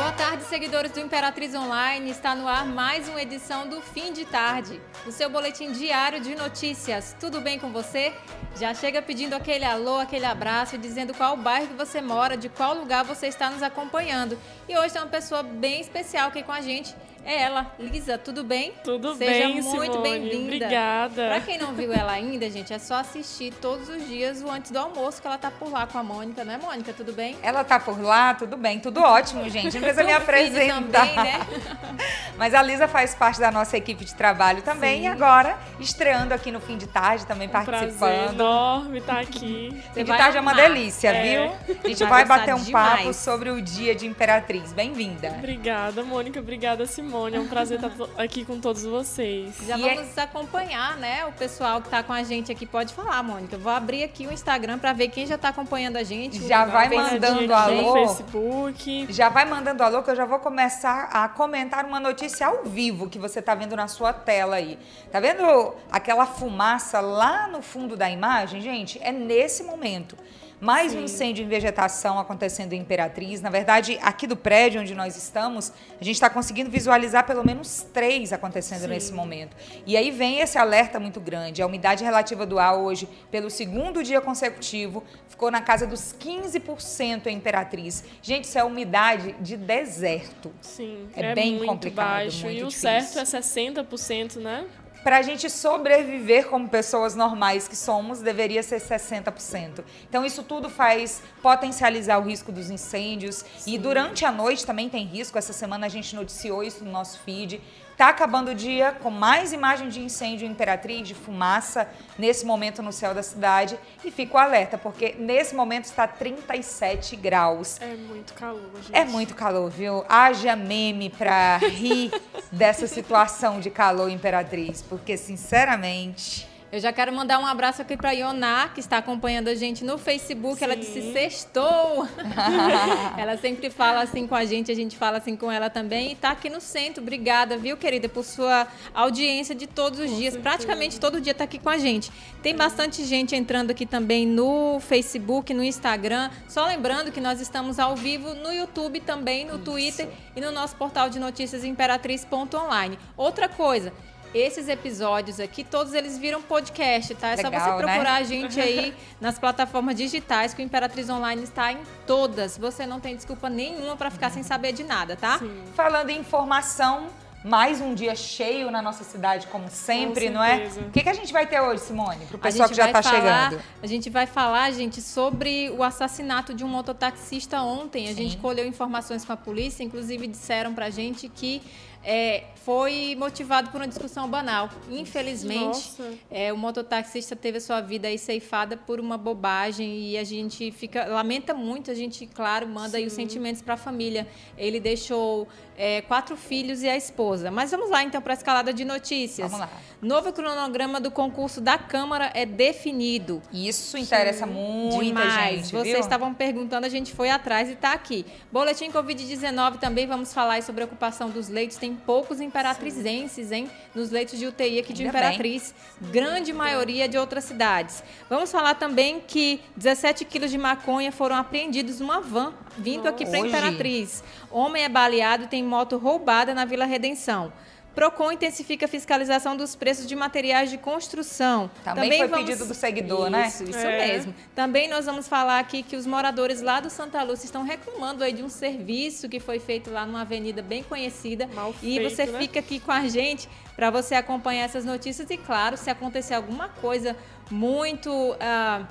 Boa tarde, seguidores do Imperatriz Online. Está no ar mais uma edição do Fim de Tarde, o seu boletim diário de notícias. Tudo bem com você? Já chega pedindo aquele alô, aquele abraço, dizendo qual bairro você mora, de qual lugar você está nos acompanhando. E hoje tem uma pessoa bem especial aqui com a gente. É ela, Lisa, tudo bem? Tudo Seja bem, muito Simone. bem-vinda. Obrigada. Pra quem não viu ela ainda, gente, é só assistir todos os dias o antes do almoço que ela tá por lá com a Mônica, não é, Mônica? Tudo bem? Ela tá por lá, tudo bem, tudo ótimo, gente. Não precisa me apresentar. também, né? Mas a Lisa faz parte da nossa equipe de trabalho também. Sim. E agora, estreando aqui no fim de tarde, também Um prazer participando. enorme estar aqui. Fim de tarde é uma amar. delícia, É. viu? A gente Vai vai bater um demais. papo sobre o dia de Imperatriz. Bem-vinda. Obrigada, Mônica. Obrigada, Simone. É um prazer estar aqui com todos vocês. Já E é- vamos acompanhar, né? O pessoal que tá com a gente aqui pode falar, Mônica. Eu vou abrir aqui o Instagram pra ver quem já tá acompanhando a gente. Já O vai Facebook. mandando alô. No Facebook. Já vai mandando alô que eu já vou começar a comentar uma notícia ao vivo que você tá vendo na sua tela aí. Tá vendo aquela fumaça lá no fundo da imagem, gente? É nesse momento. Mais um Sim. incêndio em vegetação acontecendo em Imperatriz. Na verdade, aqui do prédio onde nós estamos, a gente está conseguindo visualizar pelo menos três acontecendo Sim. nesse momento. E aí vem esse alerta muito grande. A umidade relativa do ar hoje, pelo segundo dia consecutivo, ficou na casa dos 15% em Imperatriz. Gente, isso é umidade de deserto. Sim, É é, bem muito complicado, baixo. muito e o difícil. certo é 60%, né? Para a gente sobreviver como pessoas normais que somos, deveria ser 60%. Então, isso tudo faz potencializar o risco dos incêndios. E durante a noite também tem risco. Essa semana a gente noticiou isso no nosso feed. Tá acabando o dia com mais imagem de incêndio em Imperatriz, de fumaça, nesse momento no céu da cidade. E fica o alerta, porque nesse momento está 37 graus. É muito calor, gente. É muito calor, viu? Haja meme pra rir dessa situação de calor imperatriz, porque sinceramente, Eu já quero mandar um abraço aqui pra Ioná, que está acompanhando a gente no Facebook. Ela Sim. disse sextou. ela sempre fala assim com a gente, a gente fala assim com ela também. E tá aqui no centro. Obrigada, viu, querida, por sua audiência de todos os dias. certeza. Praticamente todo dia tá aqui com a gente. Tem bastante gente entrando aqui também no Facebook, no Instagram. Só lembrando que nós estamos ao vivo no YouTube também, no Twitter e no nosso portal de notícias imperatriz.online. Outra coisa, esses episódios aqui, todos eles viram podcast, tá? É só Legal, você né? procurar a gente aí nas plataformas digitais, que o Imperatriz Online está em todas. Você não tem desculpa nenhuma para ficar sem saber de nada, tá? Sim. falando em informação, mais um dia cheio na nossa cidade, como sempre, não é? O que, que a gente vai ter hoje, Simone? Pro A pessoal que já tá falar- chegando. A gente vai falar, gente, sobre o assassinato de um mototaxista ontem. A Sim. gente colheu informações com a polícia, inclusive disseram pra gente que é, foi motivado por uma discussão banal. Infelizmente, é, o mototaxista teve a sua vida aí ceifada por uma bobagem e a gente fica lamenta muito. A gente, claro, manda aí os sentimentos para a família. Ele deixou é, quatro filhos e a esposa. Mas vamos lá então para a escalada de notícias. Vamos lá. Novo cronograma do concurso da Câmara é definido. Isso interessa muita Demais. gente, Vocês viu? estavam perguntando, a gente foi atrás e está aqui. Boletim Covid-19 também vamos falar sobre a ocupação dos leitos. Tem poucos imperatrizenses, hein? Nos leitos de UTI aqui de Ainda Imperatriz. Grande maioria de outras cidades. Vamos falar também que 17 quilos de maconha foram apreendidos numa van vindo aqui para? Imperatriz. Homem é baleado e tem moto roubada na Vila Redenção. Procon intensifica a fiscalização dos preços de materiais de construção. Também foi pedido do seguidor, né? Isso, isso É. mesmo. Também nós vamos falar aqui que os moradores lá do Santa Lúcia estão reclamando aí de um serviço que foi feito lá numa avenida bem conhecida. Mal e feito, você né? fica aqui com a gente para você acompanhar essas notícias e, claro, se acontecer alguma coisa muito ah,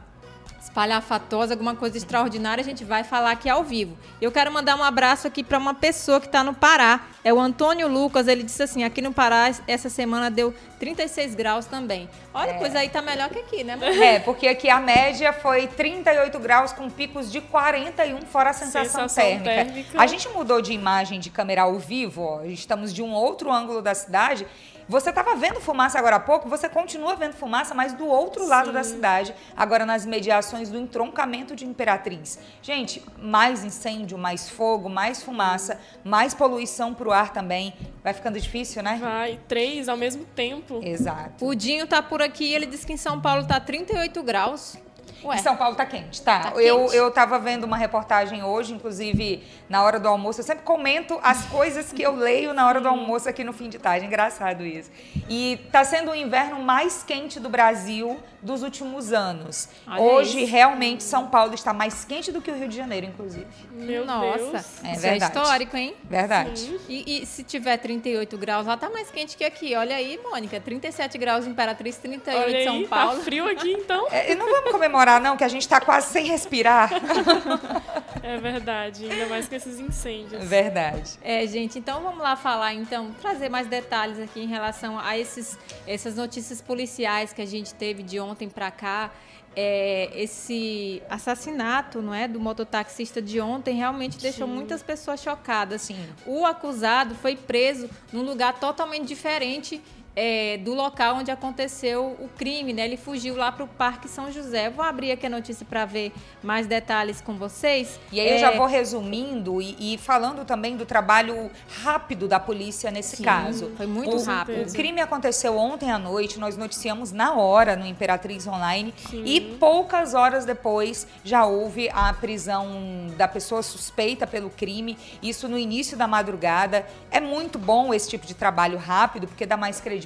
espalhafatosa, alguma coisa extraordinária, a gente vai falar aqui ao vivo. Eu quero mandar um abraço aqui para uma pessoa que está no Pará. É o Antônio Lucas. Ele disse assim: aqui no Pará, essa semana deu 36 graus também. Olha, pois aí tá melhor que aqui, né? mãe? É, porque aqui a média foi 38 graus com picos de 41, fora a sensação, Sensação térmica. térmica. A gente mudou de imagem de câmera ao vivo, ó, estamos de um outro ângulo da cidade. Você estava vendo fumaça agora há pouco, você continua vendo fumaça, mas do outro lado da cidade, agora nas mediações do entroncamento de Imperatriz. Gente, mais incêndio, mais fogo, mais fumaça, mais poluição para o ar também. Vai ficando difícil, né? Vai, três ao mesmo tempo. Exato. O Dinho tá por aqui, ele disse que em São Paulo tá 38 graus. Ué. Em São Paulo tá quente, tá. Tá eu, quente? eu tava vendo uma reportagem hoje, inclusive na hora do almoço. Eu sempre comento as coisas que eu leio na hora do almoço aqui no fim de tarde. Engraçado isso. E tá sendo o inverno mais quente do Brasil dos últimos anos. Olha hoje, isso. realmente, São Paulo está mais quente do que o Rio de Janeiro, inclusive. Meu Nossa, Deus. É isso é verdade. histórico, hein? Verdade. E, e se tiver 38 graus lá, tá mais quente que aqui. Olha aí, Mônica. 37 graus em Imperatriz, 38 Olha em São aí, Paulo. tá frio aqui então. É, e não vamos comemorar, não, que a gente tá quase sem respirar. É verdade, ainda mais com esses incêndios. Verdade. É, gente, então vamos lá falar, então, trazer mais detalhes aqui em relação a esses, essas notícias policiais que a gente teve de ontem para cá. É, esse assassinato, não é, do mototaxista de ontem realmente deixou muitas pessoas chocadas. Sim. O acusado foi preso num lugar totalmente diferente é, do local onde aconteceu o crime, né? Ele fugiu lá para o Parque São José. Vou abrir aqui a notícia para ver mais detalhes com vocês. E aí eu É, já vou resumindo e, e falando também do trabalho rápido da polícia nesse Sim, caso. foi muito o, rápido. O crime aconteceu ontem à noite, nós noticiamos na hora no Imperatriz Online Sim. e poucas horas depois já houve a prisão da pessoa suspeita pelo crime, isso no início da madrugada. É muito bom esse tipo de trabalho rápido, porque dá mais credibilidade,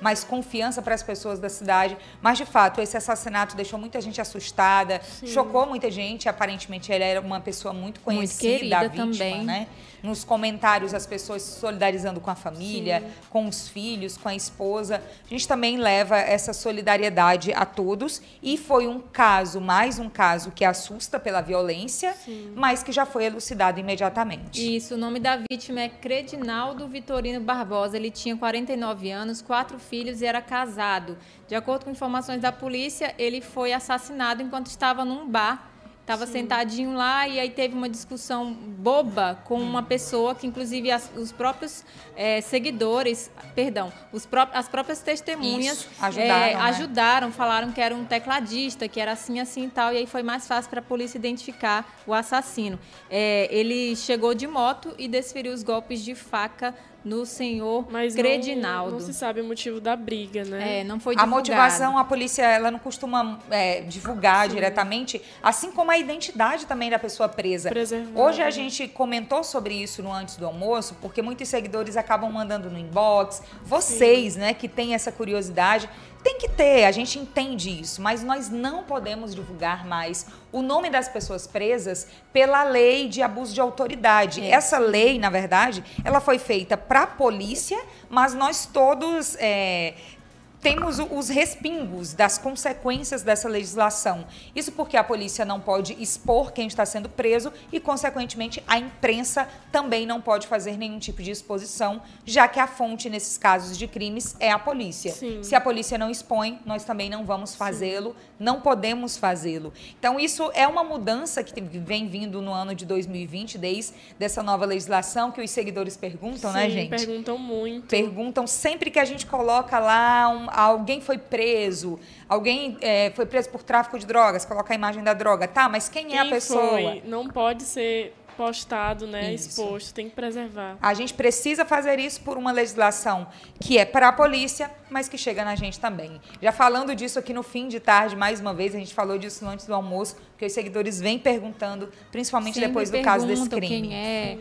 mais confiança para as pessoas da cidade. Mas, de fato, esse assassinato deixou muita gente assustada, chocou muita gente. Aparentemente, ele era uma pessoa muito conhecida, querida a vítima, também. né? Nos comentários, as pessoas se solidarizando com a família, com os filhos, com a esposa. A gente também leva essa solidariedade a todos. E foi um caso, mais um caso, que assusta pela violência, mas que já foi elucidado imediatamente. Isso, o nome da vítima é Credinaldo Vitorino Barbosa. Ele tinha 49 anos, quatro filhos e era casado. De acordo com informações da polícia, ele foi assassinado enquanto estava num bar. Estava sentadinho lá e aí teve uma discussão boba com uma pessoa que, inclusive, as- os próprios eh, seguidores, perdão, os pró- as próprias testemunhas Isso, ajudaram, eh, né? ajudaram, falaram que era um tecladista, que era assim, assim e tal, e aí foi mais fácil para a polícia identificar o assassino. É, ele chegou de moto e desferiu os golpes de faca no senhor Mas não, Credinaldo. não se sabe o motivo da briga, né? É, não foi A divulgado. motivação, a polícia, ela não costuma é, divulgar diretamente, assim como a identidade também da pessoa presa. Preservar, Hoje a né? gente comentou sobre isso no antes do almoço, porque muitos seguidores acabam mandando no inbox. Vocês, né, que têm essa curiosidade, tem que ter, a gente entende isso, mas nós não podemos divulgar mais o nome das pessoas presas pela lei de abuso de autoridade. É. Essa lei, na verdade, ela foi feita para a polícia, mas nós todos é, temos os respingos das consequências dessa legislação. Isso porque a polícia não pode expor quem está sendo preso e, consequentemente, a imprensa também não pode fazer nenhum tipo de exposição, já que a fonte nesses casos de crimes é a polícia. Sim. Se a polícia não expõe, nós também não vamos fazê-lo, não podemos fazê-lo. Então, isso é uma mudança que vem vindo no ano de 2020, desde dessa nova legislação, que os seguidores perguntam, né, Sim, gente? perguntam muito. perguntam sempre que a gente coloca lá um- alguém foi preso, alguém é, foi preso por tráfico de drogas, coloca a imagem da droga, tá? Mas quem, é a Quem pessoa? foi? Não pode ser postado, né? Isso. Exposto, tem que preservar. A gente precisa fazer isso por uma legislação que é para a polícia, mas que chega na gente também. Já falando disso aqui no fim de tarde, mais uma vez, a gente falou disso antes do almoço, porque os seguidores vêm perguntando, principalmente Sempre depois do caso desse perguntam crime. Quem é.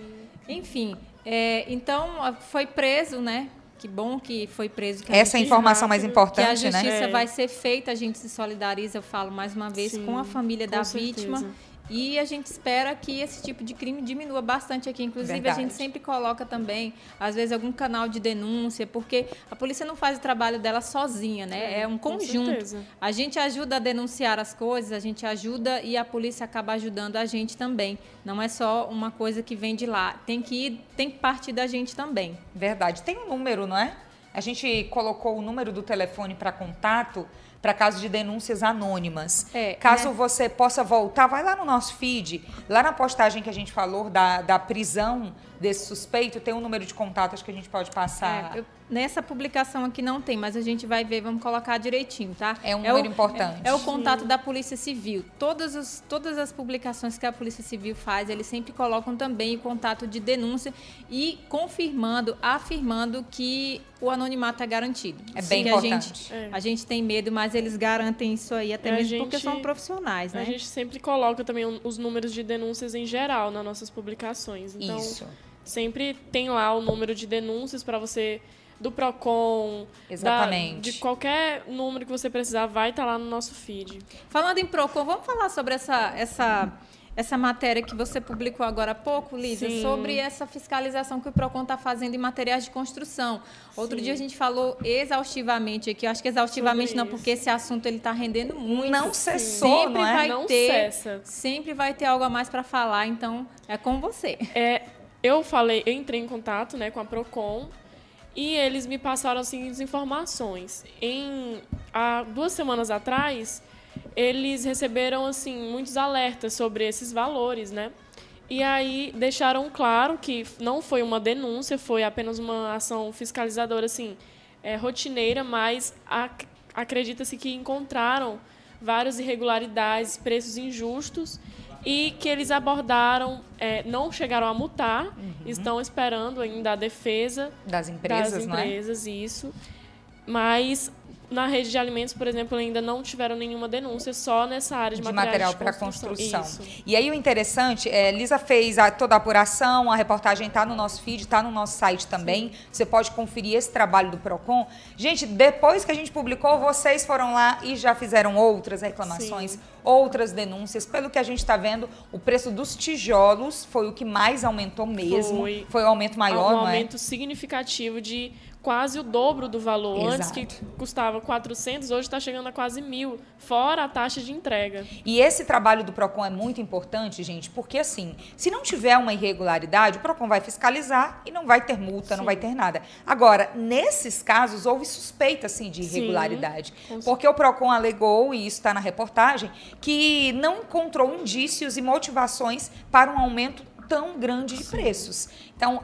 Enfim, é, então foi preso, né? Que bom que foi preso. Que Essa é a informação mais rápido, que a importante, né? justiça É. vai ser feita, a gente se solidariza, eu falo mais uma vez, Sim, com a família com da certeza. vítima. E a gente espera que esse tipo de crime diminua bastante aqui. Inclusive, Verdade. a gente sempre coloca também, às vezes, algum canal de denúncia, porque a polícia não faz o trabalho dela sozinha, né? É, um com conjunto. A gente ajuda a denunciar as coisas, a gente ajuda e a polícia acaba ajudando a gente também. Não é só uma coisa que vem de lá. Tem que ir, tem que partir da gente também. Verdade. Tem um número, não é? A gente colocou o número do telefone para contato para caso de denúncias anônimas. É, caso né? você possa voltar, vai lá no nosso feed, lá na postagem que a gente falou da, da prisão desse suspeito, tem um número de contatos que a gente pode passar. É, eu nessa publicação aqui não tem, mas a gente vai ver, vamos colocar direitinho, tá? É um número importante. É, é, o contato da Polícia Civil. Todas as, todas as publicações que a Polícia Civil faz, eles sempre colocam também o contato de denúncia e confirmando, afirmando que o anonimato é garantido. É bem importante. A gente, é. a gente tem medo, mas eles garantem isso aí, até mesmo gente, porque são profissionais, né? A gente sempre coloca também os números de denúncias em geral nas nossas publicações. Então, isso. Sempre tem lá o número de denúncias para você do Procon, Exatamente. Da, de qualquer número que você precisar, vai estar tá lá no nosso feed. Falando em Procon, vamos falar sobre essa essa essa matéria que você publicou agora há pouco, Lídia, Sim. sobre essa fiscalização que o PROCON está fazendo em materiais de construção. Outro Sim. dia a gente falou exaustivamente aqui, acho que exaustivamente sobre não, isso. porque esse assunto ele está rendendo muito. Não cessou, sempre não é? vai não ter, cessa. Sempre vai ter algo a mais para falar, então é com você. É, eu falei, eu entrei em contato né, com a PROCON e eles me passaram as seguintes informações. Em há duas semanas atrás, eles receberam assim muitos alertas sobre esses valores, né? E aí deixaram claro que não foi uma denúncia, foi apenas uma ação fiscalizadora assim, é, rotineira, mas ac acredita-se que encontraram várias irregularidades, preços injustos e que eles abordaram, é, não chegaram a multar, uhum. estão esperando ainda a defesa das empresas, das empresas, é? isso. Mas na rede de alimentos, por exemplo, ainda não tiveram nenhuma denúncia, só nessa área de, de material para construção. construção. E aí o interessante, é, Lisa fez a, toda a apuração, a reportagem está no nosso feed, está no nosso site também. Sim. Você pode conferir esse trabalho do Procon. Gente, depois que a gente publicou, vocês foram lá e já fizeram outras reclamações, Sim. outras denúncias. Pelo que a gente está vendo, o preço dos tijolos foi o que mais aumentou mesmo. Foi, foi o aumento maior, um não é? aumento significativo de quase o dobro do valor. Exato. Antes que custava 400, hoje está chegando a quase mil, fora a taxa de entrega. E esse trabalho do PROCON é muito importante, gente, porque assim, se não tiver uma irregularidade, o PROCON vai fiscalizar e não vai ter multa, Sim. não vai ter nada. Agora, nesses casos, houve suspeita, assim, de irregularidade. Sim, porque o PROCON alegou, e isso está na reportagem, que não encontrou indícios e motivações para um aumento tão grande de preços. Então,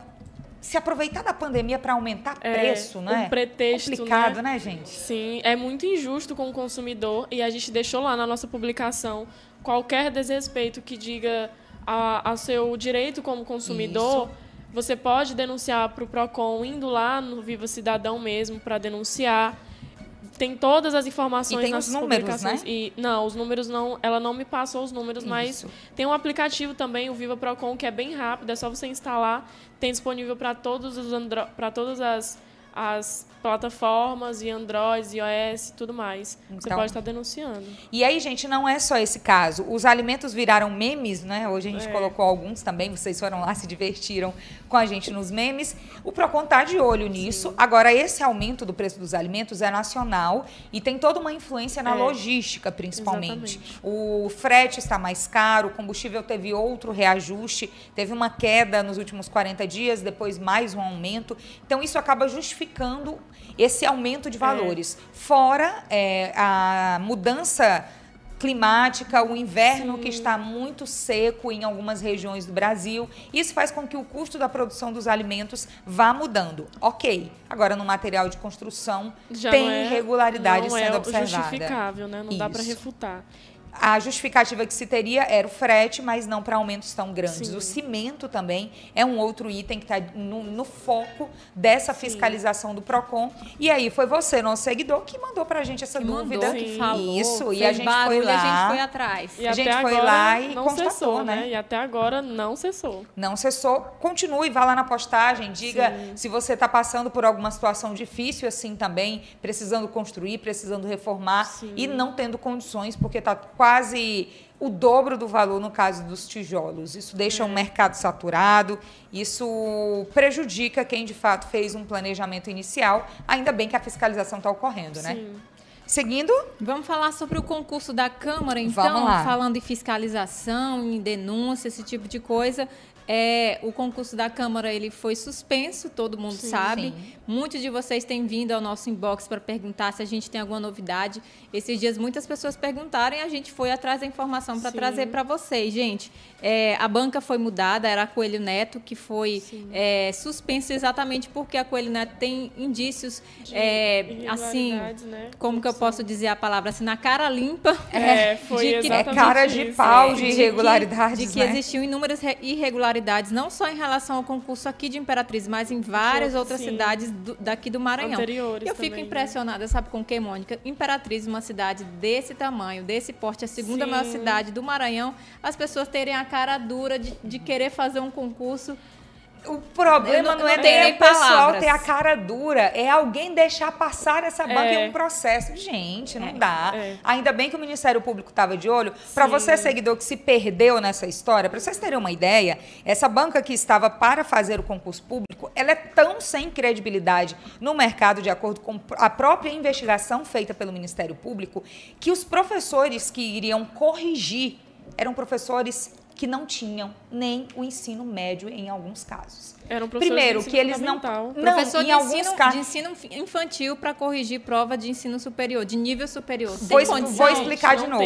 se aproveitar da pandemia para aumentar é, preço, não é? Um pretexto, complicado, né? né, gente? Sim, é muito injusto com o consumidor e a gente deixou lá na nossa publicação qualquer desrespeito que diga a, a seu direito como consumidor. Isso. Você pode denunciar para o Procon indo lá no Viva Cidadão mesmo para denunciar tem todas as informações e tem nas os números, Né? E não, os números não, ela não me passou os números, Isso. mas tem um aplicativo também, o Viva Procon, que é bem rápido, é só você instalar, tem disponível para todos os para todas as as plataformas e Android, iOS e tudo mais. Então, Você pode estar denunciando. E aí, gente, não é só esse caso. Os alimentos viraram memes, né? Hoje a gente é. colocou alguns também, vocês foram lá, se divertiram com a gente nos memes. O Procon está de olho nisso. Sim. Agora, esse aumento do preço dos alimentos é nacional e tem toda uma influência na é. logística, principalmente. Exatamente. O frete está mais caro, o combustível teve outro reajuste, teve uma queda nos últimos 40 dias, depois mais um aumento. Então, isso acaba justificando esse aumento de é. valores. É. Fora é, a mudança climática, o inverno Sim. que está muito seco em algumas regiões do Brasil. Isso faz com que o custo da produção dos alimentos vá mudando. Ok, agora no material de construção Já tem é, irregularidade sendo é observada. justificável, né? Não Isso. dá para refutar. A justificativa que se teria era o frete, mas não para aumentos tão grandes. Sim. O cimento também é um outro item que está no, no, foco dessa fiscalização Sim. do PROCON. E aí foi você, nosso seguidor, que mandou para a gente essa que dúvida. Mandou, que falou, Isso, e a gente barulho, foi lá. A gente foi atrás. E a gente foi lá e não constatou, cessou, né? né? E até agora não cessou. Não cessou. Continue, vá lá na postagem, diga Sim. se você está passando por alguma situação difícil assim também, precisando construir, precisando reformar e não tendo condições, porque está quase o dobro do valor no caso dos tijolos. Isso deixa o um mercado saturado, isso prejudica quem de fato fez um planejamento inicial. Ainda bem que a fiscalização está ocorrendo, né? Sim. Seguindo? Vamos falar sobre o concurso da Câmara, então, falando em fiscalização, em denúncia, esse tipo de coisa. É, o concurso da Câmara ele foi suspenso, todo mundo Sim, sabe. sim. Muitos de vocês têm vindo ao nosso inbox para perguntar se a gente tem alguma novidade. Esses dias muitas pessoas perguntaram e a gente foi atrás da informação para trazer para vocês. Gente, é, a banca foi mudada, era a Coelho Neto, que foi é, suspenso exatamente porque a Coelho Neto tem indícios, De é, assim, irregularidades, né? como que eu posso dizer a palavra assim, na cara limpa. É, foi de que- É cara de isso. pau É. de que- irregularidades, de que né? existiam inúmeras re- irregularidades, não só em relação ao concurso aqui de Imperatriz, mas em várias outros, outras sim. cidades do- daqui do Maranhão. Anteriores Eu fico também, né? impressionada, sabe com que, Mônica? Imperatriz, uma cidade desse tamanho, desse porte, a segunda Sim. maior cidade do Maranhão, as pessoas terem a cara dura de, de querer fazer um concurso. O problema não- não, é não nem o pessoal ter a cara dura, é alguém deixar passar essa banca É. em um processo. Gente, não dá. é. Ainda bem que o Ministério Público estava de olho. Para você, seguidor, que se perdeu nessa história, para vocês terem uma ideia, essa banca que estava para fazer o concurso público, ela é tão sem credibilidade no mercado, de acordo com a própria investigação feita pelo Ministério Público, que os professores que iriam corrigir eram professores que não tinham nem o ensino médio em alguns casos. Era um professor Primeiro, que eles não. Não, Professor em de alguns ensino, casos. de ensino infantil para corrigir prova de ensino superior, de nível superior. Vou, vou explicar de novo.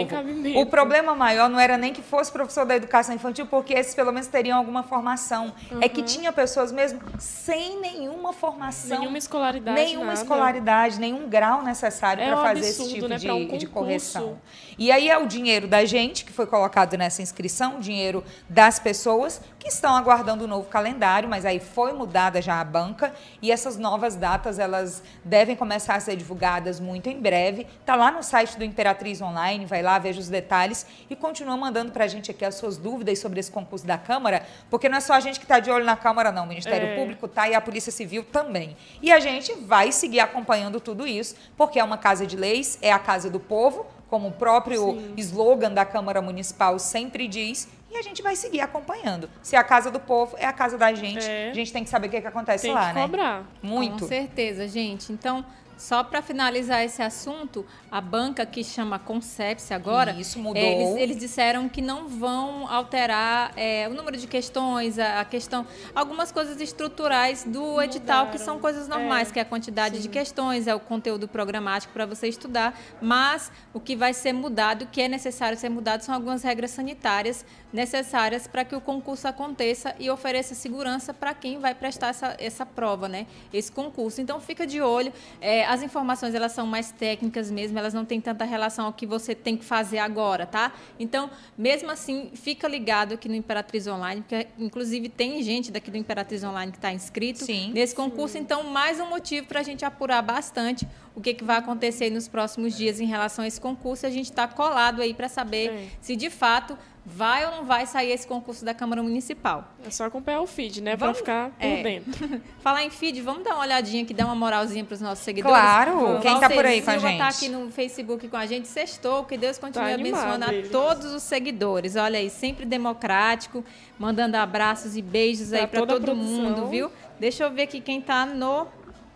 O problema maior não era nem que fosse professor da educação infantil, porque esses pelo menos teriam alguma formação. É que tinha pessoas mesmo sem nenhuma formação. Nenhuma escolaridade, Nenhuma nada. escolaridade, nenhum grau necessário É para um fazer absurdo, esse tipo né? de, um de correção. E aí é o dinheiro da gente que foi colocado nessa inscrição, o dinheiro das pessoas que estão aguardando o novo calendário, mas aí foi mudada já a banca e essas novas datas elas devem começar a ser divulgadas muito em breve. Tá lá no site do Imperatriz Online, vai lá, veja os detalhes e continua mandando pra gente aqui as suas dúvidas sobre esse concurso da Câmara, porque não é só a gente que tá de olho na Câmara não, o Ministério É. Público tá e a Polícia Civil também. E a gente vai seguir acompanhando tudo isso, porque é uma casa de leis, é a casa do povo, como o próprio slogan da Câmara Municipal sempre diz, e a gente vai seguir acompanhando. Se é a casa do povo, é a casa da gente. É. A gente tem que saber o que, que acontece Tem lá, que né? cobrar. Muito. Com certeza, gente. Então, só para finalizar esse assunto, a banca que chama Concepse agora, Isso, mudou. Eles, eles disseram que não vão alterar é, o número de questões, a, a questão, algumas coisas estruturais do edital que são coisas normais, É, que é a quantidade de questões, é o conteúdo programático para você estudar, mas o que vai ser mudado, o que é necessário ser mudado, são algumas regras sanitárias necessárias para que o concurso aconteça e ofereça segurança para quem vai prestar essa, essa prova, né? Esse concurso. Então fica de olho. É, as informações elas são mais técnicas mesmo, elas não têm tanta relação ao que você tem que fazer agora, tá? Então, mesmo assim, fica ligado aqui no Imperatriz Online, porque inclusive tem gente daqui do Imperatriz Online que está inscrito Sim. nesse concurso. Então, mais um motivo para a gente apurar bastante o que, que vai acontecer nos próximos dias em relação a esse concurso. A gente está colado aí para saber É. se de fato vai ou não vai sair esse concurso da Câmara Municipal. É só acompanhar o feed, né? Pra ficar por é. dentro. Falar em feed, vamos dar uma olhadinha aqui, dar uma moralzinha para os nossos seguidores. Claro, O quem tá Valcer por aí com a tá gente? aqui no Facebook com a gente, sextou, que Deus continue Tá abençoando a todos os seguidores. Olha aí, sempre democrático, mandando abraços e beijos aí Pra para todo mundo, viu? Deixa eu ver aqui quem tá no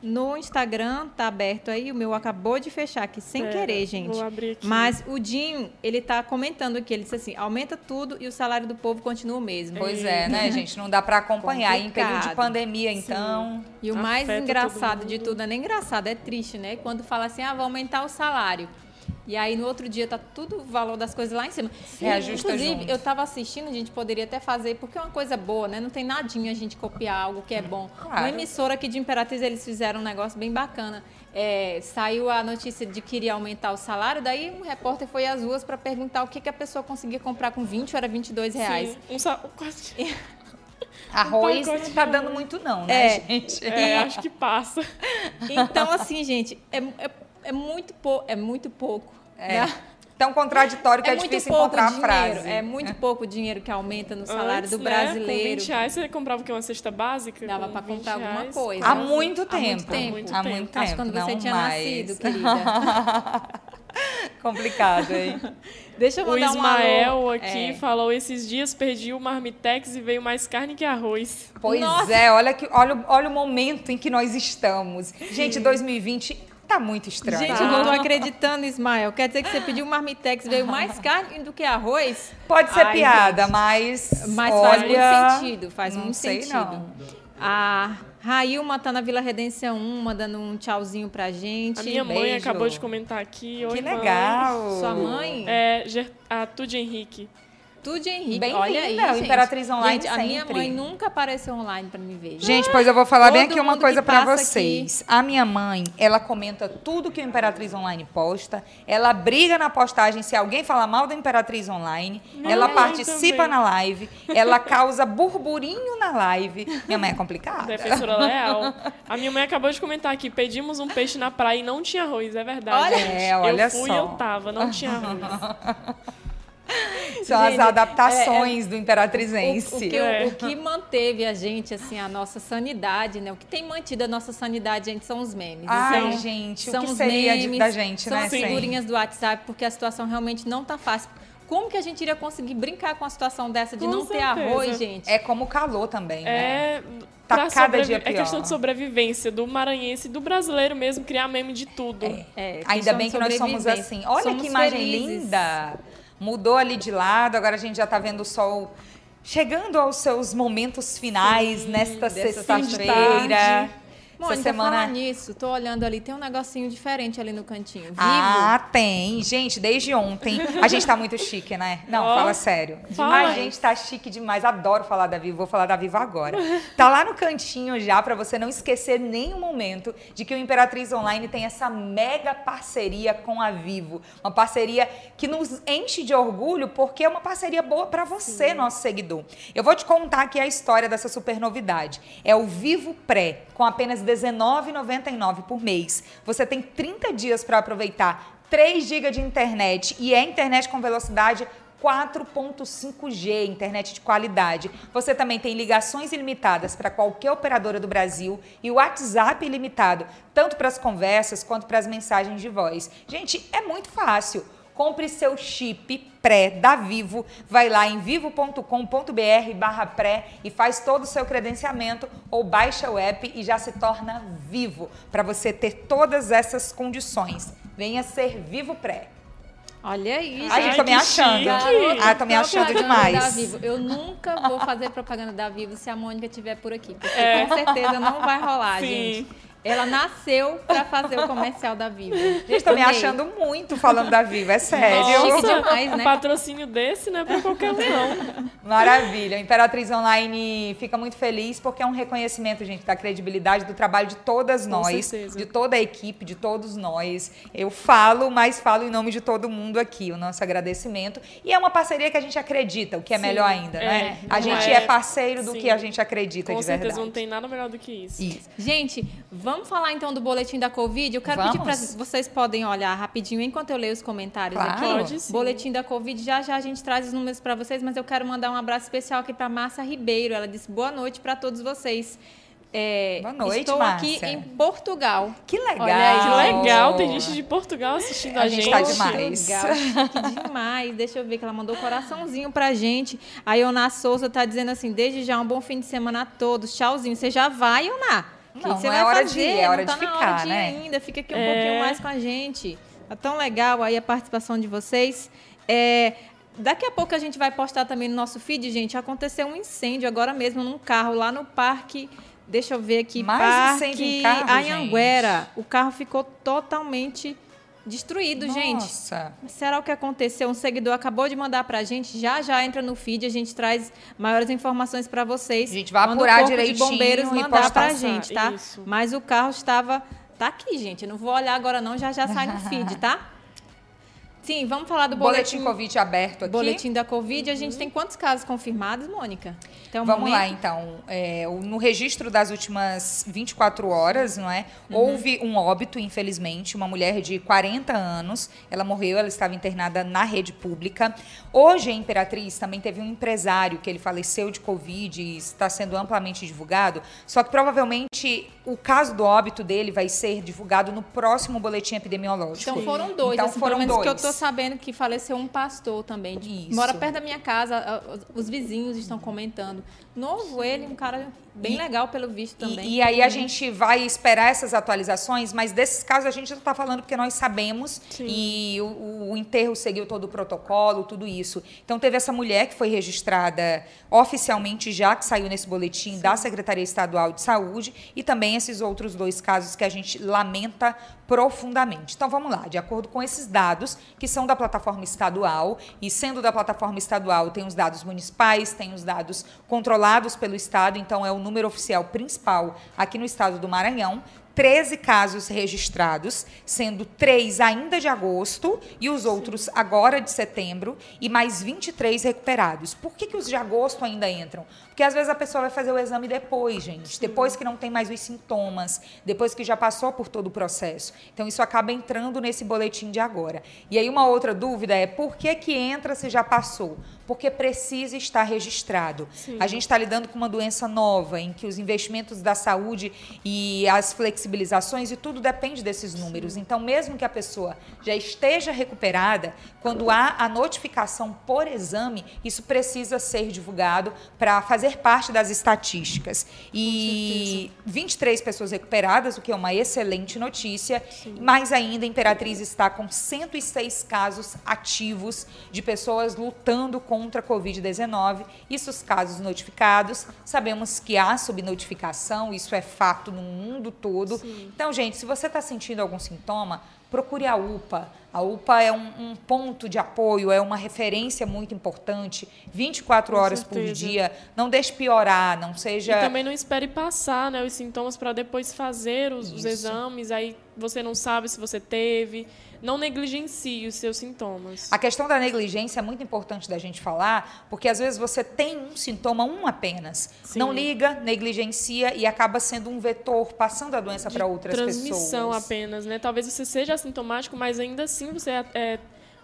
no Instagram, tá aberto aí, o meu acabou de fechar aqui sem Pera, querer, gente. vou abrir aqui. Mas o Dinho, ele tá comentando aqui, ele disse assim: "Aumenta tudo e o salário do povo continua o mesmo". Pois é, né, gente? Não dá para acompanhar. Em período de pandemia, então. E o mais Afeta engraçado todo de tudo, não é nem engraçado, é triste, né? Quando fala assim, ah, vai aumentar o salário. E aí no outro dia tá tudo o valor das coisas lá em cima. Reajusta Inclusive, junto. eu tava assistindo, a gente poderia até fazer, porque é uma coisa boa, né? Não tem nadinha a gente copiar algo que é bom. Claro. Uma emissora aqui de Imperatriz, eles fizeram um negócio bem bacana. É, saiu a notícia de que iria aumentar o salário, daí um repórter foi às ruas para perguntar o que, que a pessoa conseguia comprar com 20 ou era 22 reais. Sim, um sa... quase- Arroz não tá dando muito, não, né, É. gente? É, acho que passa. Então, assim, gente, é, é, é muito, pou, é muito pouco. É. né? Tão contraditório que é, é muito difícil pouco encontrar a dinheiro, frase. é muito pouco dinheiro que aumenta no salário Antes, do né, brasileiro. com 20 reais você comprava o quê? Uma cesta básica? Dava Com pra 20 comprar alguma coisa. Há Há muito Há tempo. muito tempo. Há muito tempo. Acho que quando você não tinha mais. nascido, querida. Complicado, hein? Deixa eu O mandar um Ismael alô. aqui É. falou: esses dias perdi o marmitex e veio mais carne que arroz. Pois Nossa. é, olha, que, olha, o- olha o momento em que nós estamos. Gente, 2020 Tá muito estranho. Gente, eu não tô acreditando, Ismael. Quer dizer que você pediu um marmitex, veio mais carne do que arroz? Pode ser Ai, piada, gente. mas. Mas olha, faz muito sentido, faz não muito sei, sentido. não. A Railma tá na Vila Redenção 1, mandando um tchauzinho pra gente. A minha mãe beijo. acabou de comentar aqui. Oi, Que mãe. legal. Sua mãe? É, a Tude Henrique. Tudo Henrique. Bem-vinda, Olha aí, gente. Imperatriz Online Gente, a minha mãe nunca apareceu online pra me ver. Gente, pois eu vou falar bem aqui uma coisa passa vocês. A minha mãe, ela comenta tudo que o Imperatriz Online posta. Ela briga na postagem se alguém fala mal da Imperatriz Online. ela participa também. na live. Ela causa burburinho na live. Minha mãe é complicada. Defensora leal. A minha mãe acabou de comentar aqui: pedimos um peixe na praia e não tinha arroz. É verdade. Olha. gente. É, olha eu fui e só. eu tava, não tinha arroz. São as Gente, adaptações do O, Imperatrizense. o que, É. o que manteve a gente, assim, a nossa sanidade, né? O que tem mantido a nossa sanidade, gente, são os memes. Ai, Então, gente, o são que os seria de- memes, da gente, são né, as sem? figurinhas do WhatsApp, porque a situação realmente não tá fácil. Como que a gente iria conseguir brincar com a situação dessa de Com não ter certeza. arroz, gente? É como o calor também, né? É. Tá cada sobrevi- dia É questão pior. de sobrevivência do maranhense e do brasileiro mesmo, criar meme de tudo. É, Ainda questão bem que nós somos assim. Olha Somos que imagem felizes. linda. Mudou ali de lado, agora a gente já tá vendo o sol chegando aos seus momentos finais nesta dessa sexta-feira. Mônica, Essa semana falar nisso, tô olhando ali, tem um negocinho diferente ali no cantinho. Vivo. Ah, tem. Gente, desde ontem. A gente tá muito chique, né? Não, Ó, fala sério. fala. A gente tá chique demais. Adoro falar da Vivo. Vou falar da Vivo agora. Tá lá no cantinho já, pra você não esquecer nenhum momento de que o Imperatriz Online tem essa mega parceria com a Vivo. Uma parceria que nos enche de orgulho, porque é uma parceria boa pra você, nosso seguidor. Eu vou te contar aqui a história dessa super novidade. É o Vivo Pré, com apenas R$19,99 por mês. Você tem 30 dias para aproveitar 3 GB de internet e é internet com velocidade 4.5G, internet de qualidade. Você também tem ligações ilimitadas para qualquer operadora do Brasil e o WhatsApp ilimitado, tanto para as conversas quanto para as mensagens de voz. Gente, é muito fácil. Compre seu chip pré da Vivo, vai lá em vivo.com.br barra pré e faz todo o seu credenciamento ou baixa o app e já se torna vivo para você ter todas essas condições. Venha ser Vivo Pré. Olha aí, Ai, gente, tô me achando. chique. Ah, tô me achando demais. Eu nunca vou fazer propaganda da Vivo se a Mônica estiver por aqui. Porque É. com certeza não vai rolar, Sim. gente. Ela nasceu pra fazer o comercial da Vivo. Gente, tô me achando muito falando da Vivo, é sério. Chique demais, um né? patrocínio desse não é pra qualquer um, não. Maravilha. A Imperatriz Online fica muito feliz porque é um reconhecimento, gente, da credibilidade do trabalho de todas Com nós, certeza. de toda a equipe, de todos nós. Eu falo, mas falo em nome de todo mundo aqui, o nosso agradecimento. E é uma parceria que a gente acredita, o que é Sim, melhor ainda, né? é, A não gente é- é parceiro do sim. que a gente acredita Com de certeza verdade. não tem nada melhor do que isso. Isso. Gente, vamos falar então do boletim da Covid? Eu quero pedir para Vamos. vocês podem olhar rapidinho enquanto eu leio os comentários Claro. aqui. Pode sim. Boletim da Covid, já já a gente traz os números para vocês, mas eu quero mandar um abraço especial aqui para Márcia Ribeiro. Ela disse boa noite para todos vocês. É, Boa noite, Estou aqui Márcia. em Portugal. Que legal. Olha aí, Que legal, tem gente de Portugal assistindo a, A gente tá gente. demais. Legal, chique demais. Deixa eu ver que ela mandou coraçãozinho pra gente. A Iona Souza tá dizendo assim: desde já um bom fim de semana a todos. Tchauzinho. Você já vai, Iona? O que Não, você não vai é hora de fazer? ir, é hora não tá de ficar, hora de ir né? ainda. Fica aqui um É. pouquinho mais com a gente. Tá tão legal aí a participação de vocês. É, Daqui a pouco a gente vai postar também no nosso feed, gente. Aconteceu um incêndio agora mesmo num carro lá no parque. Deixa eu ver aqui. Mais parque incêndio em carro, Anhanguera. O carro ficou totalmente destruído, gente. Nossa. Será o que aconteceu? Um seguidor acabou de mandar pra gente, já já entra no feed, a gente traz maiores informações pra vocês. A gente vai Quando o apurar corpo de direitinho bombeiros e mandar pra gente, tá? Isso. Mas o carro estava tá aqui, gente. Eu não vou olhar agora não, já já sai no feed, tá? Sim, vamos falar do Boletim boletim, Covid aberto aqui. boletim da Covid. A gente tem quantos casos confirmados, Mônica? Até o Vamos momento? lá, então. É, no registro das últimas 24 horas, não é? Uhum. Houve um óbito, infelizmente, uma mulher de 40 anos. Ela morreu, ela estava internada na rede pública. Hoje, em Imperatriz, também teve um empresário que ele faleceu de Covid e está sendo amplamente divulgado. Só que provavelmente o caso do óbito dele vai ser divulgado no próximo boletim epidemiológico. Então foram dois, Então assim, foram pelo menos que eu dois. tô sabendo que faleceu um pastor também. de- Isso. Mora perto da minha casa, os vizinhos estão comentando. Novo ele, um cara bem E- legal pelo visto também. E, e aí a gente vai esperar essas atualizações, mas desses casos a gente não está falando porque nós sabemos Sim. e o, o enterro seguiu todo o protocolo, tudo isso. Então teve essa mulher que foi registrada oficialmente já, que saiu nesse boletim da Secretaria Estadual de Saúde, e também esses outros dois casos que a gente lamenta profundamente. Então vamos lá, de acordo com esses dados, que são da plataforma estadual, e sendo da plataforma estadual, tem os dados municipais, tem os dados controlados pelo Estado, então é o número oficial principal aqui no estado do Maranhão. 13 casos registrados, sendo três ainda de agosto e os outros agora de setembro, e mais 23 recuperados. Por que, que os de agosto ainda entram? Porque às vezes a pessoa vai fazer o exame depois, gente, depois que não tem mais os sintomas, depois que já passou por todo o processo. Então isso acaba entrando nesse boletim de agora. E aí uma outra dúvida é por que, que entra se já passou? Porque precisa estar registrado. A gente está lidando com uma doença nova, em que os investimentos da saúde e as flexibilizações e tudo depende desses números. Então, mesmo que a pessoa já esteja recuperada, quando há a notificação por exame, isso precisa ser divulgado para fazer parte das estatísticas. E 23 pessoas recuperadas, o que é uma excelente notícia. Mais ainda, a Imperatriz está com 106 casos ativos de pessoas lutando contra a Covid-19. Isso os casos notificados. Sabemos que há subnotificação, isso é fato no mundo todo. Então, gente, se você está sentindo algum sintoma, procure a UPA. A UPA é um, um ponto de apoio, é uma referência muito importante. 24 Com horas por certeza. dia. Não deixe piorar, não seja. E também não espere passar né, os sintomas para depois fazer os, os exames, aí você não sabe se você teve. Não negligencie os seus sintomas. A questão da negligência é muito importante da gente falar, porque às vezes você tem um sintoma, um apenas. Sim. Não liga, negligencia e acaba sendo um vetor, passando a doença para outras transmissão pessoas. apenas, né? Talvez você seja assintomático, mas ainda assim você é, é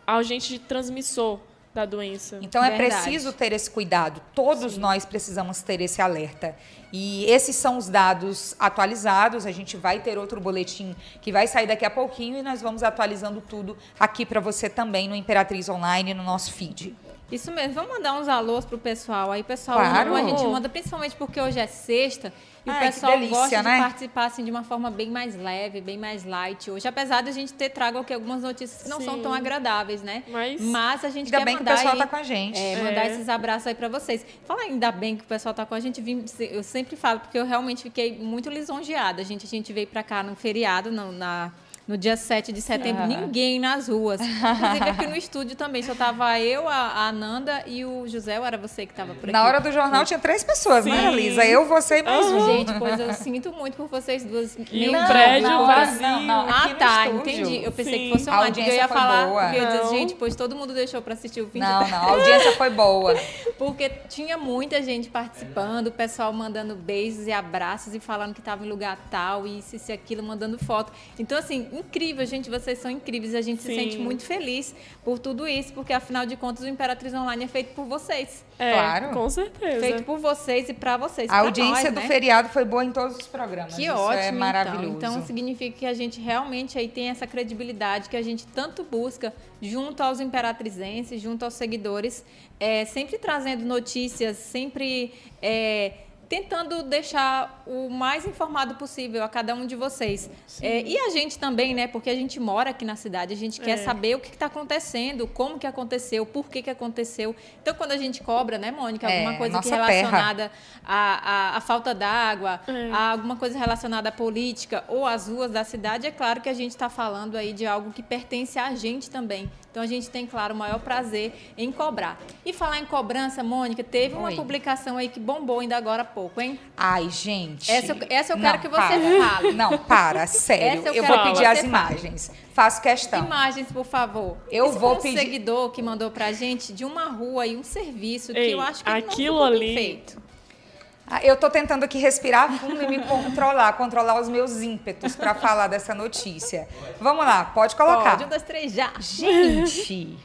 agente de transmissor da doença. Então é Verdade. preciso ter esse cuidado. Todos nós precisamos ter esse alerta. E esses são os dados atualizados. A gente vai ter outro boletim que vai sair daqui a pouquinho e nós vamos atualizando tudo aqui para você também no Imperatriz Online, no nosso feed. Isso mesmo, vamos mandar uns alôs pro pessoal. Aí, pessoal, Claro. a gente manda principalmente porque hoje é sexta e Ai, o pessoal delícia, gosta né? de participar assim, de uma forma bem mais leve, bem mais light hoje. Apesar de a gente ter trago aqui algumas notícias que não são Sim. tão agradáveis, né? Mas- a gente Ainda quer bem que o mandar pessoal aí, tá com a gente. É, mandar É. esses abraços aí pra vocês. Fala ainda bem que o pessoal tá com a gente. Eu sempre falo, porque eu realmente fiquei muito lisonjeada. A gente, a gente veio pra cá no feriado, no, na, no dia 7 de setembro, Ah. ninguém nas ruas. Inclusive aqui no estúdio também, só tava eu, a, a Nanda e o José, ou era você que tava por aqui? Na hora do jornal tinha três pessoas, né, Sim. Elisa? Eu, você e mais um. Gente, pois eu sinto muito por vocês duas. E um prédio não, vazio. não, não. Ah, tá, entendi. Eu pensei Sim. que fosse A online, porque eu ia audiência foi falar, boa. eu Não. gente, pois todo mundo deixou pra assistir o fim de Não, não, a audiência foi boa. Porque tinha muita gente participando, o pessoal mandando beijos e abraços e falando que estava em lugar tal, e isso e aquilo, mandando foto. Então, assim, incrível, gente, vocês são incríveis. A gente se Sim. sente muito feliz por tudo isso, porque afinal de contas o Imperatriz Online é feito por vocês. É, Claro. com certeza. Feito por vocês e para vocês. A pra audiência nós, do né? feriado foi boa em todos os programas. Que Isso ótimo, é maravilhoso. Então. então significa que a gente realmente aí tem essa credibilidade que a gente tanto busca junto aos imperatrizenses, junto aos seguidores, é, sempre trazendo notícias, sempre é, tentando deixar o mais informado possível a cada um de vocês. É, e a gente também, né? Porque a gente mora aqui na cidade, a gente quer É. saber o que está acontecendo, como que aconteceu, por que, que aconteceu. Então, quando a gente cobra, né, Mônica, É, alguma coisa que relacionada à, à, à falta d'água, É. a alguma coisa relacionada à política ou às ruas da cidade, é claro que a gente está falando aí de algo que pertence a gente também. Então a gente tem, claro, o maior prazer em cobrar. E falar em cobrança, Mônica, teve uma Oi. publicação aí que bombou ainda agora há pouco, hein? Ai, gente. Essa eu- essa eu quero que você para. fale. Não, para, sério. Essa eu eu quero vou que pedir as imagens. Faço questão. Imagens, por favor. Eu Esse vou um pedir- seguidor que mandou pra gente de uma rua e um serviço que Ei, eu acho que aquilo não ali- feito. Ah, Eu tô tentando aqui respirar fundo e me controlar, controlar os meus ímpetos para falar dessa notícia. Vamos lá, pode colocar. Pode, um, dois, três, já. Gente,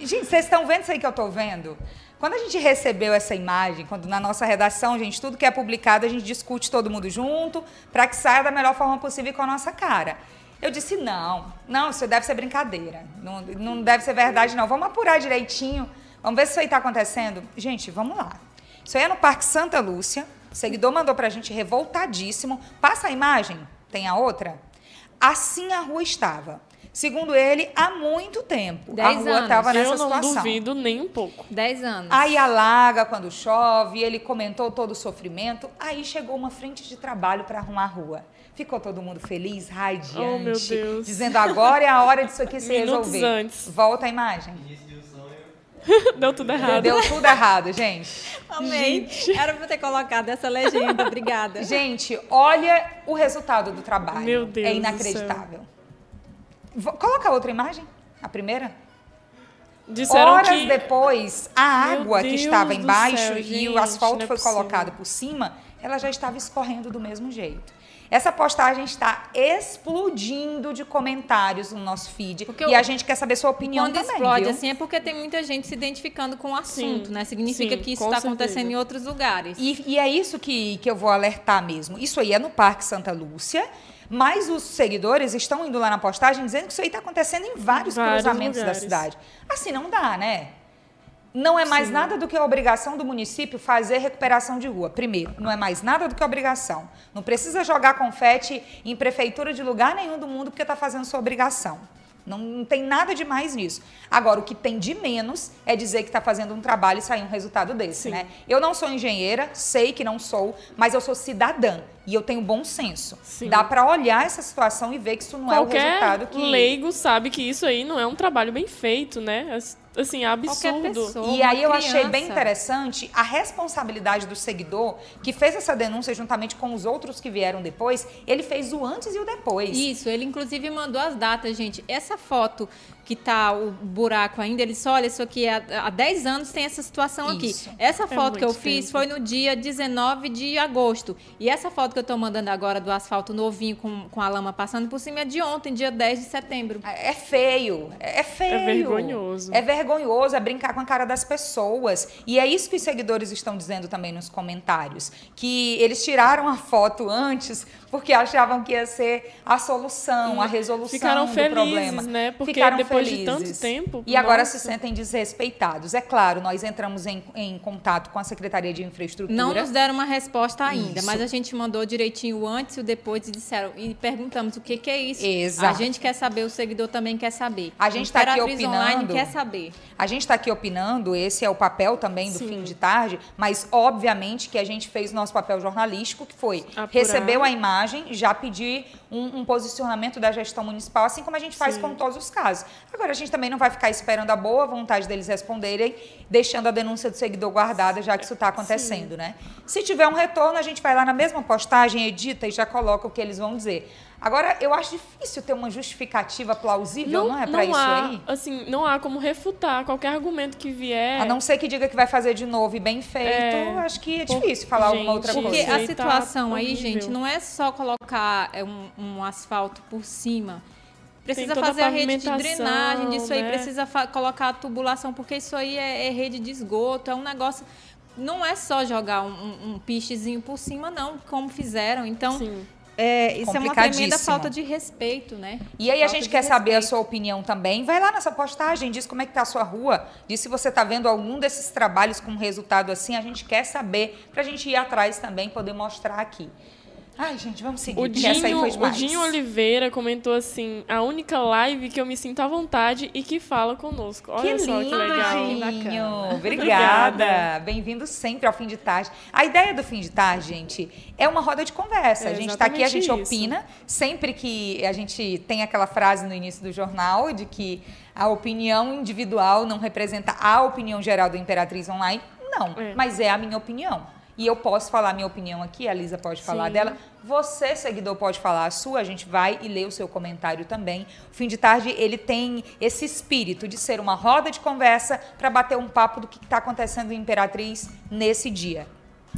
gente, vocês estão vendo isso aí que eu tô vendo? Quando a gente recebeu essa imagem, quando na nossa redação, gente, tudo que é publicado, a gente discute todo mundo junto, para que saia da melhor forma possível com a nossa cara. Eu disse, não, não, isso deve ser brincadeira. Não, não deve ser verdade, não. Vamos apurar direitinho. Vamos ver se isso aí está acontecendo. Gente, vamos lá. Isso aí é no Parque Santa Lúcia. O seguidor mandou pra gente revoltadíssimo. Passa a imagem, tem a outra? Assim a rua estava. Segundo ele, há muito tempo. Dez a rua anos. estava nessa Eu não situação. duvido nem um pouco. 10 anos. Aí alaga quando chove, ele comentou todo o sofrimento. Aí chegou uma frente de trabalho para arrumar a rua. Ficou todo mundo feliz, radiante, Oh, meu Deus. dizendo agora é a hora disso aqui se Minutos resolver. antes. Volta a imagem. Deu tudo errado. Deu tudo errado, gente. Amei. Era pra ter colocado essa legenda. Obrigada. Gente, olha o resultado do trabalho. Meu Deus É do inacreditável. Coloca a outra imagem, a primeira. Disseram Horas que depois, a Meu água que Deus estava embaixo céu, e gente, o asfalto é foi possível. colocado por cima, ela já estava escorrendo do mesmo jeito. Essa postagem está explodindo de comentários no nosso feed Porque e a gente quer saber sua opinião Quando também, explode viu? assim é porque tem muita gente se identificando com o assunto, Sim, né? Significa sim, que isso está acontecendo em outros lugares. E, e é isso que, que eu vou alertar mesmo. Isso aí é no Parque Santa Lúcia, mas os seguidores estão indo lá na postagem dizendo que isso aí está acontecendo em vários, Vários cruzamentos da lugares. cidade. Assim não dá, né? Não é mais Sim. nada do que a obrigação do município fazer recuperação de rua. Primeiro, não é mais nada do que obrigação. Não precisa jogar confete em prefeitura de lugar nenhum do mundo porque está fazendo sua obrigação. Não, não tem nada de mais nisso. Agora, o que tem de menos é dizer que está fazendo um trabalho e sair um resultado desse, Sim. né? Eu não sou engenheira, sei que não sou, mas eu sou cidadã e eu tenho bom senso. Sim. Dá para olhar essa situação e ver que isso não é o qualquer resultado que leigo sabe que isso aí não é um trabalho bem feito, né? Assim, é Qualquer absurdo. pessoa. E aí eu achei bem criança. interessante a responsabilidade do seguidor que fez essa denúncia juntamente com os outros que vieram depois. Ele fez o antes e o depois. Isso, ele inclusive mandou as datas, gente. Essa foto que tá o buraco ainda, ele só olha isso aqui há, há 10 anos tem essa situação Isso. aqui. Essa foto que eu muito fiz tempo. foi no dia 19 de agosto. E essa foto que eu tô mandando agora do asfalto novinho com, com a lama passando por cima é de ontem, dia 10 de setembro. É feio, é feio. É vergonhoso. É vergonhoso, é brincar com a cara das pessoas. E é isso que os seguidores estão dizendo também nos comentários. Que eles tiraram a foto antes porque achavam que ia ser a solução, a resolução Ficaram do felizes, problema. né? Porque Ficaram depois de felizes. tanto tempo, E agora nossa. se sentem desrespeitados. É claro, nós entramos em, em contato com a Secretaria de Infraestrutura. Não nos deram uma resposta ainda, Isso. mas a gente mandou direitinho o antes e o depois e disseram e perguntamos o que, que é isso. Exato. A gente quer saber, o seguidor também quer saber. A gente tá aqui Imperatriz Online opinando. quer saber. A gente está aqui opinando, esse é o papel também do Sim. fim de tarde, mas obviamente que a gente fez o nosso papel jornalístico, que foi Apurar. recebeu a imagem, já pedir um, um posicionamento da gestão municipal, assim como a gente faz Sim. com todos os casos. Agora, a gente também não vai ficar esperando a boa vontade deles responderem, deixando a denúncia do seguidor guardada, já que isso está acontecendo, né? Se tiver um retorno, a gente vai lá na mesma postagem, edita e já coloca o que eles vão dizer. Agora, eu acho difícil ter uma justificativa plausível, não, é para isso há, aí? Assim, não há como refutar qualquer argumento que vier. A não ser que diga que vai fazer de novo e bem feito, É. acho que é Por- difícil falar gente, alguma outra Porque Porque coisa. a tá situação aí, horrível. gente, não é só colocar é, um, um asfalto por cima. Precisa toda a fazer a rede de drenagem disso aí, né? precisa fa- colocar a tubulação, porque isso aí é, é rede de esgoto, é um negócio. Não é só jogar um, um, um pichezinho por cima, não, como fizeram. Então, Sim. é, isso é uma tremenda falta de respeito, né? E aí a Falta gente de quer saber a respeito. sua opinião também. Vai lá nessa postagem, diz como é que tá a sua rua, diz se você está vendo algum desses trabalhos com resultado assim, a gente quer saber, pra gente ir atrás também, poder mostrar aqui. Ai, gente, vamos seguir, O porque essa aí Dinho, foi o. Dinho Oliveira comentou assim: a única live que eu me sinto à vontade e que fala conosco. Olha que só lindo, que legal. Que Dinho. Obrigada. Obrigada. Bem-vindo sempre ao fim de tarde. A ideia do fim de tarde, gente, é uma roda de conversa. É a gente está aqui, a gente isso. opina. Sempre que a gente tem aquela frase no início do jornal de que a opinião individual não representa a opinião geral do Imperatriz Online. Não, É. mas é a minha opinião. E eu posso falar minha opinião aqui, a Lisa pode falar Sim. dela. Você, seguidor, pode falar a sua, a gente vai e lê o seu comentário também. O fim de tarde, ele tem esse espírito de ser uma roda de conversa para bater um papo do que está acontecendo em Imperatriz nesse dia.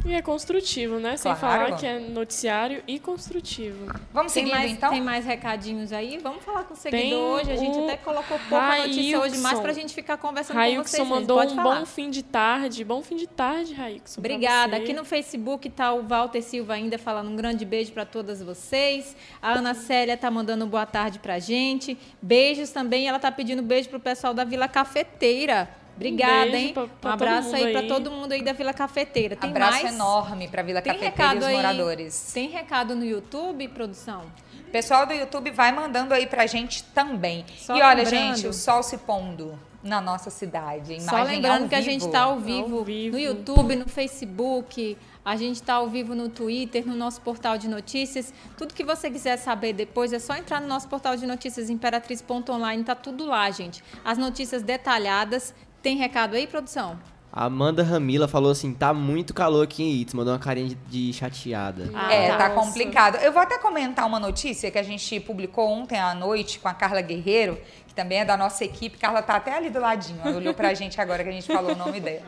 E é construtivo, né? Sem Claro. falar que é noticiário e construtivo. Vamos mais, então? tem mais recadinhos aí? Vamos falar com o seguidor Tem hoje. A gente o até colocou pouca notícia hoje, mais Railson. pra gente ficar conversando com Railson vocês. mesmo. mandou Pode um falar. bom fim de tarde. Bom fim de tarde, Railson. Obrigada. Aqui no Facebook tá o Walter Silva ainda falando um grande beijo para todas vocês. A Ana Célia tá mandando boa tarde pra gente. Beijos também. Ela tá pedindo beijo pro pessoal da Vila Cafeteira. Obrigada, beijo hein? pra- pra um abraço mundo aí para aí. todo mundo aí da Vila Cafeteira. Tem Abraço mais? enorme para Vila Tem Cafeteira e recado os aí? moradores. Tem recado no YouTube, produção? Pessoal do YouTube vai mandando aí pra gente também. Só e olha, lembrando- gente, o sol se pondo na nossa cidade. Imagem Só lembrando que a gente está ao vivo, Ao vivo. no YouTube, no Facebook, a gente está ao vivo no Twitter, no nosso portal de notícias. Tudo que você quiser saber depois é só entrar no nosso portal de notícias imperatriz.online, tá tudo lá, gente. As notícias detalhadas. Tem recado aí, produção? A Amanda Ramila falou assim: tá muito calor aqui em Itz, mandou uma carinha de, de chateada. Ah, É, tá Nossa. complicado. Eu vou até comentar uma notícia que a gente publicou ontem à noite com a Carla Guerreiro, que também é da nossa equipe. Carla tá até ali do ladinho, ó, olhou pra gente agora que a gente falou o nome dela.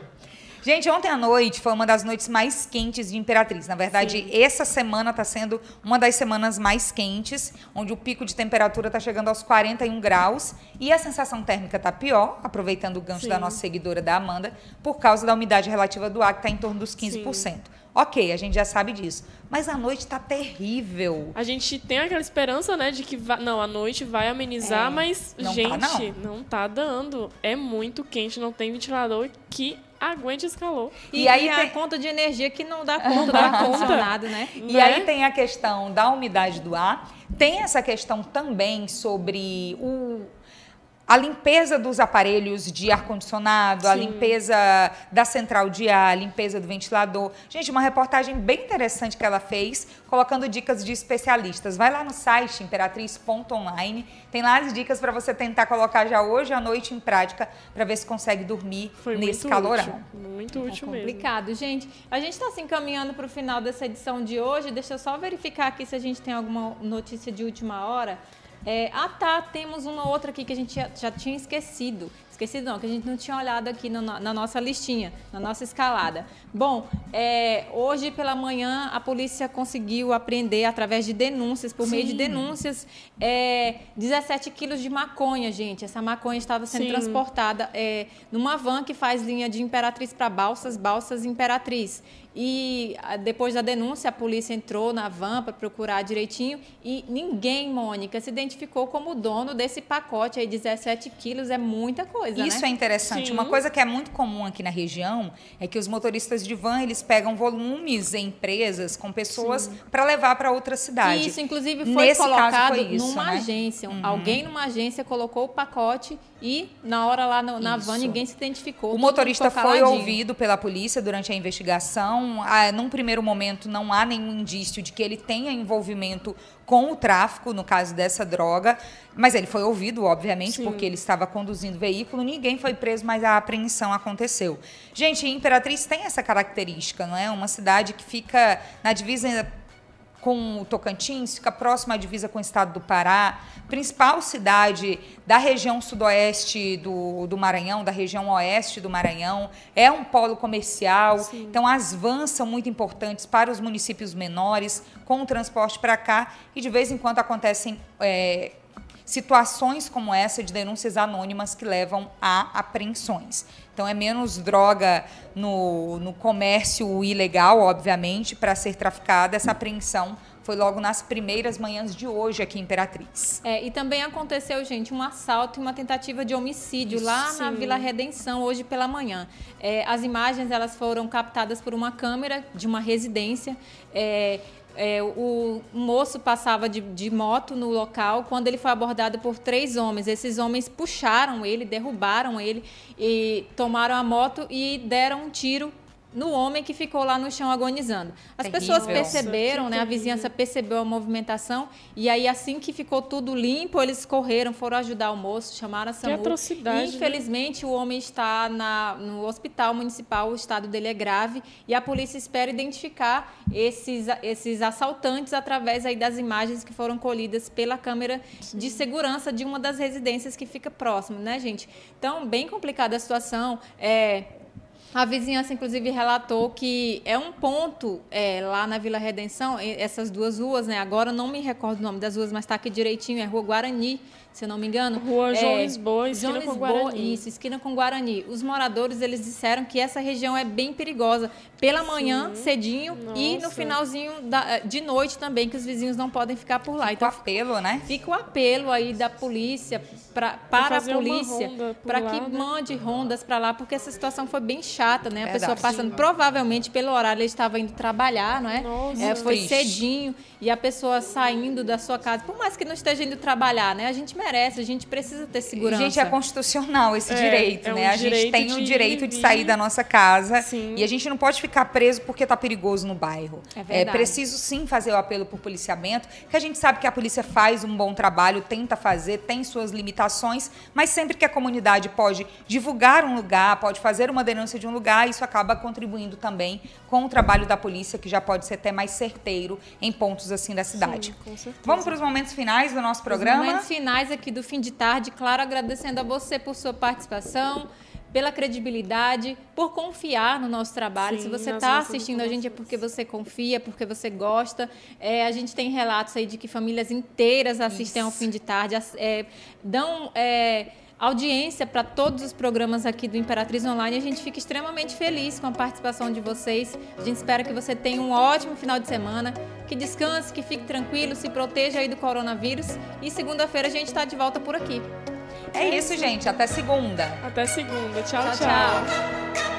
Gente, ontem à noite foi uma das noites mais quentes de Imperatriz. Na verdade, essa semana está sendo uma das semanas mais quentes, onde o pico de temperatura está chegando aos 41 graus e a sensação térmica está pior, aproveitando o gancho Sim. da nossa seguidora da Amanda, por causa da umidade relativa do ar, que está em torno dos 15%. Ok, a gente já sabe disso. Mas a noite está terrível. A gente tem aquela esperança, né, de que va- não, a noite vai amenizar, É, mas não tá, gente, não. tá dando. É muito quente, não tem ventilador que aguente esse calor. E, E aí a tem- conta de energia que não dá conta do dá conta. ar-condicionado, né? E Né? aí tem a questão da umidade do ar, tem essa questão também sobre o, a limpeza dos aparelhos de ar-condicionado, a limpeza da central de ar, a limpeza do ventilador. Gente, uma reportagem bem interessante que ela fez, colocando dicas de especialistas. Vai lá no site imperatriz.online, tem lá as dicas para você tentar colocar já hoje à noite em prática, para ver se consegue dormir Foi nesse muito calorão. útil. Muito É útil mesmo. complicado, gente. A gente está se encaminhando para o final dessa edição de hoje. Deixa eu só verificar aqui se a gente tem alguma notícia de última hora. É, ah, tá. Temos uma outra aqui que a gente já, já tinha esquecido. Esquecido não, que a gente não tinha olhado aqui no- na nossa listinha, na nossa escalada. Bom, é, hoje pela manhã a polícia conseguiu apreender, através de denúncias, por meio de Sim. denúncias, é, 17 quilos de maconha, gente. Essa maconha estava sendo Sim. transportada é, numa van que faz linha de Imperatriz para Balsas, Balsas Imperatriz. E ah, depois da denúncia, a polícia entrou na van para procurar direitinho e ninguém, Mônica, se identificou como dono desse pacote aí, 17 quilos, é muita coisa, Isso né? é interessante. Sim. Uma coisa que é muito comum aqui na região é que os motoristas de van eles pegam volumes em empresas com pessoas para levar para outra cidade. Isso, inclusive, foi Nesse colocado foi isso, numa né? agência. Um- Alguém numa agência colocou o pacote e, na hora lá no- na van, Isso. ninguém se identificou. O motorista foi ouvido pela polícia durante a investigação. Ah, num primeiro momento, não há nenhum indício de que ele tenha envolvimento com o tráfico, no caso dessa droga. Mas ele foi ouvido, obviamente, Sim. porque ele estava conduzindo o veículo. Ninguém foi preso, mas a apreensão aconteceu. Gente, Imperatriz tem essa característica, não é? Uma cidade que fica na divisa com o Tocantins, fica próxima à divisa com o estado do Pará, principal cidade da região sudoeste do, do Maranhão, da região oeste do Maranhão, é um polo comercial, então as vans são muito importantes para os municípios menores, com o transporte para cá, e de vez em quando acontecem é, situações como essa de denúncias anônimas que levam a apreensões. Então é menos droga no, no comércio ilegal, obviamente, para ser traficada. Essa apreensão foi logo nas primeiras manhãs de hoje aqui em Imperatriz. É, e também aconteceu, gente, um assalto e uma tentativa de homicídio lá na. Vila Redenção hoje pela manhã. É, as imagens elas foram captadas por uma câmera de uma residência. É, é, o moço passava de, de moto no local quando ele foi abordado por três homens. Esses homens puxaram ele, derrubaram ele e tomaram a moto e deram um tiro no homem que ficou lá no chão agonizando. As Terrível. pessoas perceberam, Nossa, que né? A vizinhança percebeu a movimentação e aí assim que ficou tudo limpo, eles correram, foram ajudar o moço, chamaram a SAMU. atrocidade, E, né? infelizmente o homem está na, no hospital municipal, o estado dele é grave e a polícia espera identificar esses, esses assaltantes através aí das imagens que foram colhidas pela câmera de segurança de uma das residências que fica próximo, né, gente? Então, bem complicada a situação. É, A vizinhança, inclusive, relatou que é um ponto é, lá na Vila Redenção, essas duas ruas, né? Agora não me recordo o nome das ruas, mas está aqui direitinho, é Rua Guarani, se eu não me engano. Rua João é, Lisboa, esquina João com Guarani. Isso, esquina com Guarani. Os moradores, eles disseram que essa região é bem perigosa. Pela manhã, cedinho, e no Nossa. finalzinho da- de noite também, que os vizinhos não podem ficar por lá. O Então, apelo, né? Fica o apelo aí da polícia pra, para a polícia para lá, que né? mande rondas para lá, porque essa situação foi bem chata, né? A Verdade. pessoa passando provavelmente pelo horário ele estava indo trabalhar, não é? Nossa. É, foi Triste. cedinho e a pessoa saindo da sua casa, por mais que não esteja indo trabalhar, né? A gente merece, a gente precisa ter segurança. Gente, é constitucional esse É, direito, é um né? a gente tem o de direito de vir. sair da nossa casa Sim. e a gente não pode ficar preso porque tá perigoso no bairro. É verdade. preciso sim fazer o apelo por policiamento, que a gente sabe que a polícia faz um bom trabalho, tenta fazer, tem suas limitações, mas sempre que a comunidade pode divulgar um lugar, pode fazer uma denúncia de um lugar, isso acaba contribuindo também com o trabalho da polícia, que já pode ser até mais certeiro em pontos assim da cidade. Sim, com certeza. Vamos para os momentos finais do nosso Os programa? momentos finais aqui do fim de tarde, claro, agradecendo a você por sua participação, pela credibilidade, por confiar no nosso trabalho. Sim, Se você está assistindo a gente é porque você confia, porque você gosta. É, a gente tem relatos aí de que famílias inteiras assistem ao Isso. fim de tarde, é, dão é, audiência para todos os programas aqui do Imperatriz Online. A gente fica extremamente feliz com a participação de vocês. A gente espera que você tenha um ótimo final de semana, que descanse, que fique tranquilo, se proteja aí do coronavírus. E segunda-feira a gente está de volta por aqui. É isso, gente. Até segunda. Até segunda. tchau. Tchau, tchau. tchau.